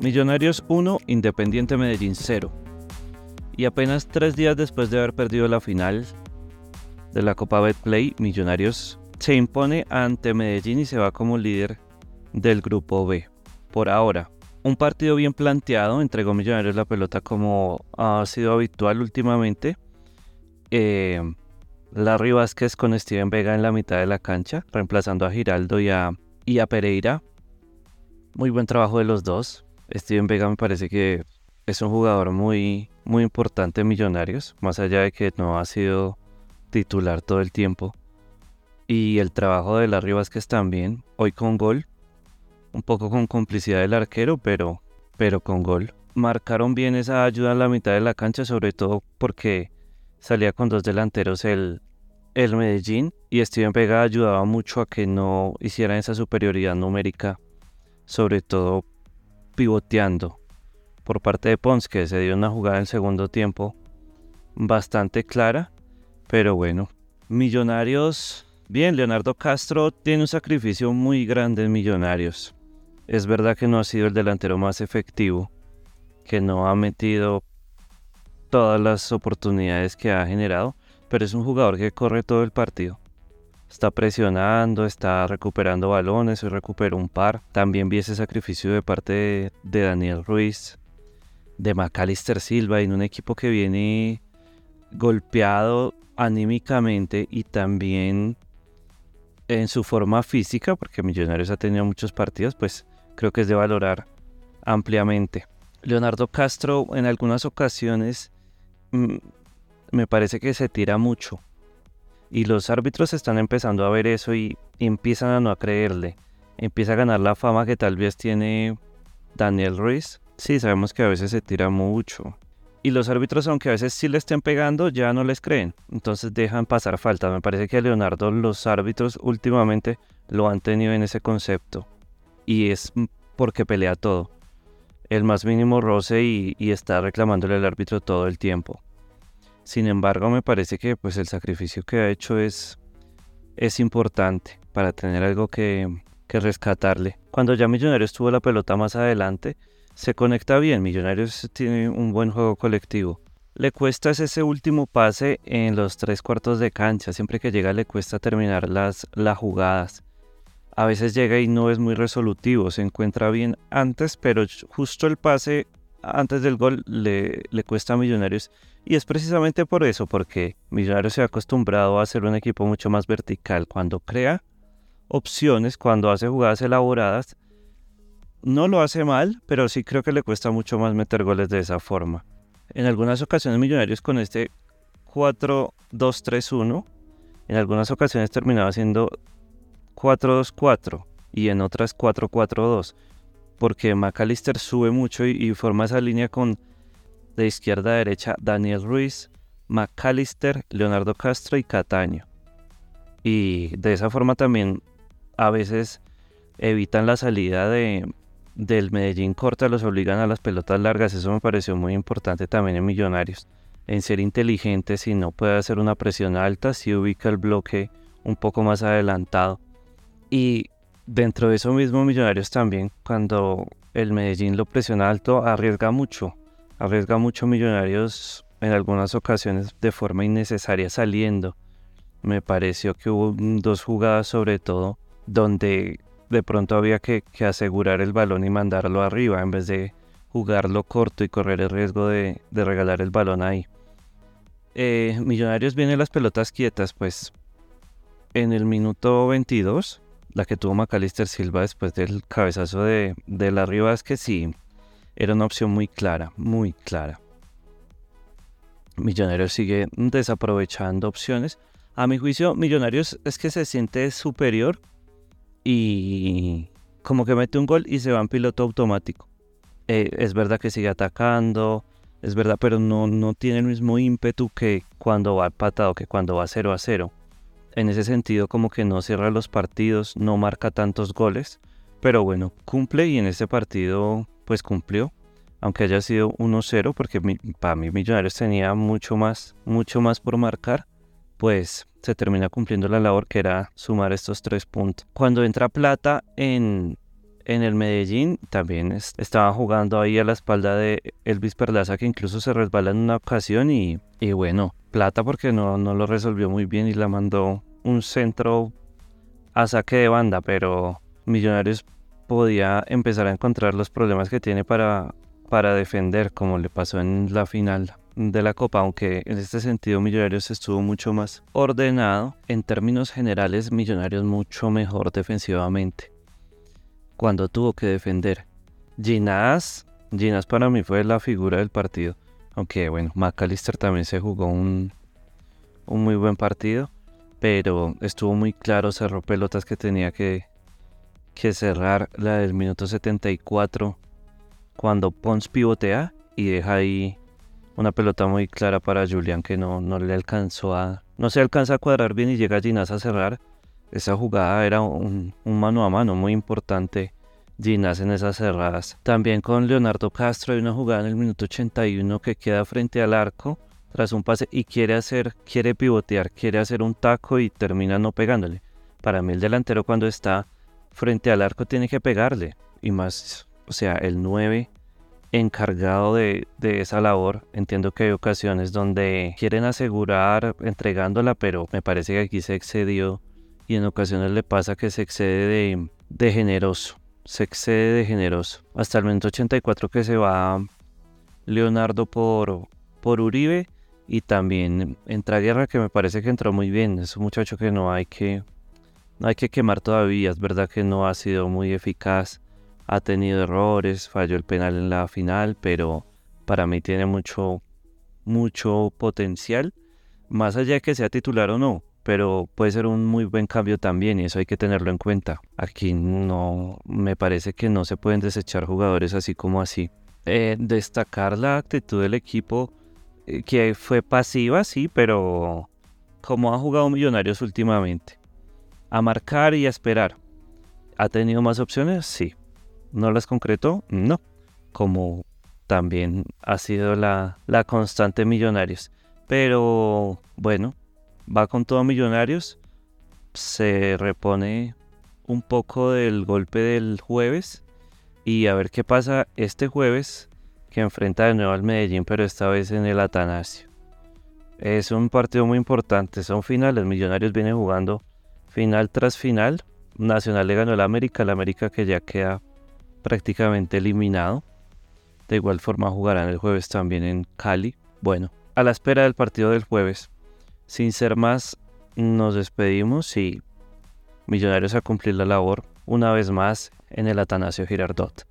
Millonarios 1, Independiente Medellín 0. Y apenas tres días después de haber perdido la final de la Copa Betplay, Millonarios se impone ante Medellín y se va como líder del grupo B. Por ahora, un partido bien planteado, entregó Millonarios la pelota como ha sido habitual últimamente. Eh, Larry Vázquez con Steven Vega en la mitad de la cancha, reemplazando a Giraldo y a, y a Pereira. Muy buen trabajo de los dos. Steven Vega me parece que es un jugador muy, muy importante en Millonarios, más allá de que no ha sido titular todo el tiempo. Y el trabajo de Larry Vázquez también, hoy con gol, un poco con complicidad del arquero, pero, pero con gol. Marcaron bien esa ayuda en la mitad de la cancha, sobre todo porque salía con dos delanteros el, el Medellín y Steven Vega ayudaba mucho a que no hicieran esa superioridad numérica, sobre todo pivoteando por parte de Pons, que se dio una jugada en segundo tiempo bastante clara, pero bueno, Millonarios, bien, Leonardo Castro tiene un sacrificio muy grande en Millonarios. Es verdad que no ha sido el delantero más efectivo, que no ha metido todas las oportunidades que ha generado, pero es un jugador que corre todo el partido. Está presionando, está recuperando balones, y recuperó un par. También vi ese sacrificio de parte de, Daniel Ruiz, de Macalister Silva, en un equipo que viene golpeado anímicamente y también en su forma física, porque Millonarios ha tenido muchos partidos, pues creo que es de valorar ampliamente. Leonardo Castro en algunas ocasiones mm, me parece que se tira mucho y los árbitros están empezando a ver eso y, empiezan a no creerle. Empieza a ganar la fama que tal vez tiene Daniel Ruiz. Sí, sabemos que a veces se tira mucho. Y los árbitros, aunque a veces sí le estén pegando, ya no les creen. Entonces dejan pasar falta. Me parece que a Leonardo los árbitros últimamente lo han tenido en ese concepto. Y es porque pelea todo. El más mínimo roce y, y está reclamándole al árbitro todo el tiempo. Sin embargo, me parece que pues el sacrificio que ha hecho es, es importante para tener algo que, que rescatarle. Cuando ya Millonarios tuvo la pelota más adelante, se conecta bien. Millonarios tiene un buen juego colectivo. Le cuesta ese último pase en los tres cuartos de cancha. Siempre que llega le cuesta terminar las, las jugadas. A veces llega y no es muy resolutivo. Se encuentra bien antes, pero justo el pase antes del gol le, le cuesta a Millonarios y es precisamente por eso, porque Millonarios se ha acostumbrado a ser un equipo mucho más vertical. Cuando crea opciones, cuando hace jugadas elaboradas, no lo hace mal, pero sí creo que le cuesta mucho más meter goles de esa forma. En algunas ocasiones Millonarios con este 4-2-3-1, en algunas ocasiones terminaba siendo 4-2-4 y en otras 4-4-2, porque McAllister sube mucho y forma esa línea con de izquierda a derecha Daniel Ruiz, McAllister, Leonardo Castro y Cataño. Y de esa forma también a veces evitan la salida de, del Medellín corta, los obligan a las pelotas largas. Eso me pareció muy importante también en Millonarios. En ser inteligente, si no puede hacer una presión alta, si ubica el bloque un poco más adelantado. Y dentro de eso mismo, Millonarios también, cuando el Medellín lo presiona alto, arriesga mucho arriesga mucho Millonarios en algunas ocasiones de forma innecesaria saliendo. Me pareció que hubo dos jugadas sobre todo donde de pronto había que, asegurar el balón y mandarlo arriba en vez de jugarlo corto y correr el riesgo de, regalar el balón ahí. Eh, Millonarios vienen las pelotas quietas, pues en el minuto 22, la que tuvo Macalister Silva después del cabezazo de, de arriba es que sí, era una opción muy clara, muy clara. Millonarios sigue desaprovechando opciones. A mi juicio, Millonarios es que se siente superior y como que mete un gol y se va en piloto automático. Eh, es verdad que sigue atacando, es verdad, pero no, no tiene el mismo ímpetu que cuando va empatado, que cuando va 0 a 0. En ese sentido, como que no cierra los partidos, no marca tantos goles, pero bueno, cumple y en este partido pues cumplió, aunque haya sido 1-0, porque para mí Millonarios tenía mucho más, mucho más por marcar, pues se termina cumpliendo la labor que era sumar estos tres puntos. Cuando entra Plata en, en el Medellín también estaba jugando ahí a la espalda de Elvis Perlaza que incluso se resbala en una ocasión y, y bueno, plata porque no, no lo resolvió muy bien y la mandó un centro a saque de banda, pero Millonarios podía empezar a encontrar los problemas que tiene para, para defender, como le pasó en la final de la Copa, aunque en este sentido Millonarios estuvo mucho más ordenado. En términos generales, Millonarios mucho mejor defensivamente cuando tuvo que defender. Ginás, Ginás para mí fue la figura del partido. Aunque bueno, McAllister también se jugó un, un muy buen partido. Pero estuvo muy claro, cerró pelotas que tenía que, que cerrar. La del minuto 74, cuando Pons pivotea y deja ahí una pelota muy clara para Julián que no, no le alcanzó a... No se alcanza a cuadrar bien y llega Ginás a cerrar esa jugada era un, mano a mano muy importante. Ginás en esas cerradas. También con Leonardo Castro hay una jugada en el minuto 81 que queda frente al arco tras un pase y quiere hacer, quiere pivotear, quiere hacer un taco y termina no pegándole. Para mí el delantero cuando está frente al arco tiene que pegarle. Y más, o sea, el 9 encargado de, de, esa labor. Entiendo que hay ocasiones donde quieren asegurar entregándola, pero me parece que aquí se excedió y en ocasiones le pasa que se excede de, generoso, se excede de generoso. Hasta el momento 84 que se va Leonardo por, por Uribe y también entra Guerra que me parece que entró muy bien. Es un muchacho que no hay que, no hay que quemar todavía, es verdad que no ha sido muy eficaz, ha tenido errores, falló el penal en la final, pero para mí tiene mucho, mucho potencial, más allá de que sea titular o no pero puede ser un muy buen cambio también y eso hay que tenerlo en cuenta. Aquí no me parece que no se pueden desechar jugadores así como así. Eh, destacar la actitud del equipo que fue pasiva, sí, pero como ha jugado Millonarios últimamente. A marcar y a esperar. ¿Ha tenido más opciones? Sí. ¿No las concretó? No. Como también ha sido la, la constante Millonarios. Pero bueno, va con todo Millonarios, se repone un poco del golpe del jueves y a ver qué pasa este jueves que enfrenta de nuevo al Medellín, pero esta vez en el Atanasio. Es un partido muy importante, son finales, Millonarios viene jugando final tras final. Nacional le ganó al América, el América que ya queda prácticamente eliminado. De igual forma jugarán el jueves también en Cali. Bueno, a la espera del partido del jueves. Sin ser más, nos despedimos y Millonarios a cumplir la labor una vez más en el Atanasio Girardot.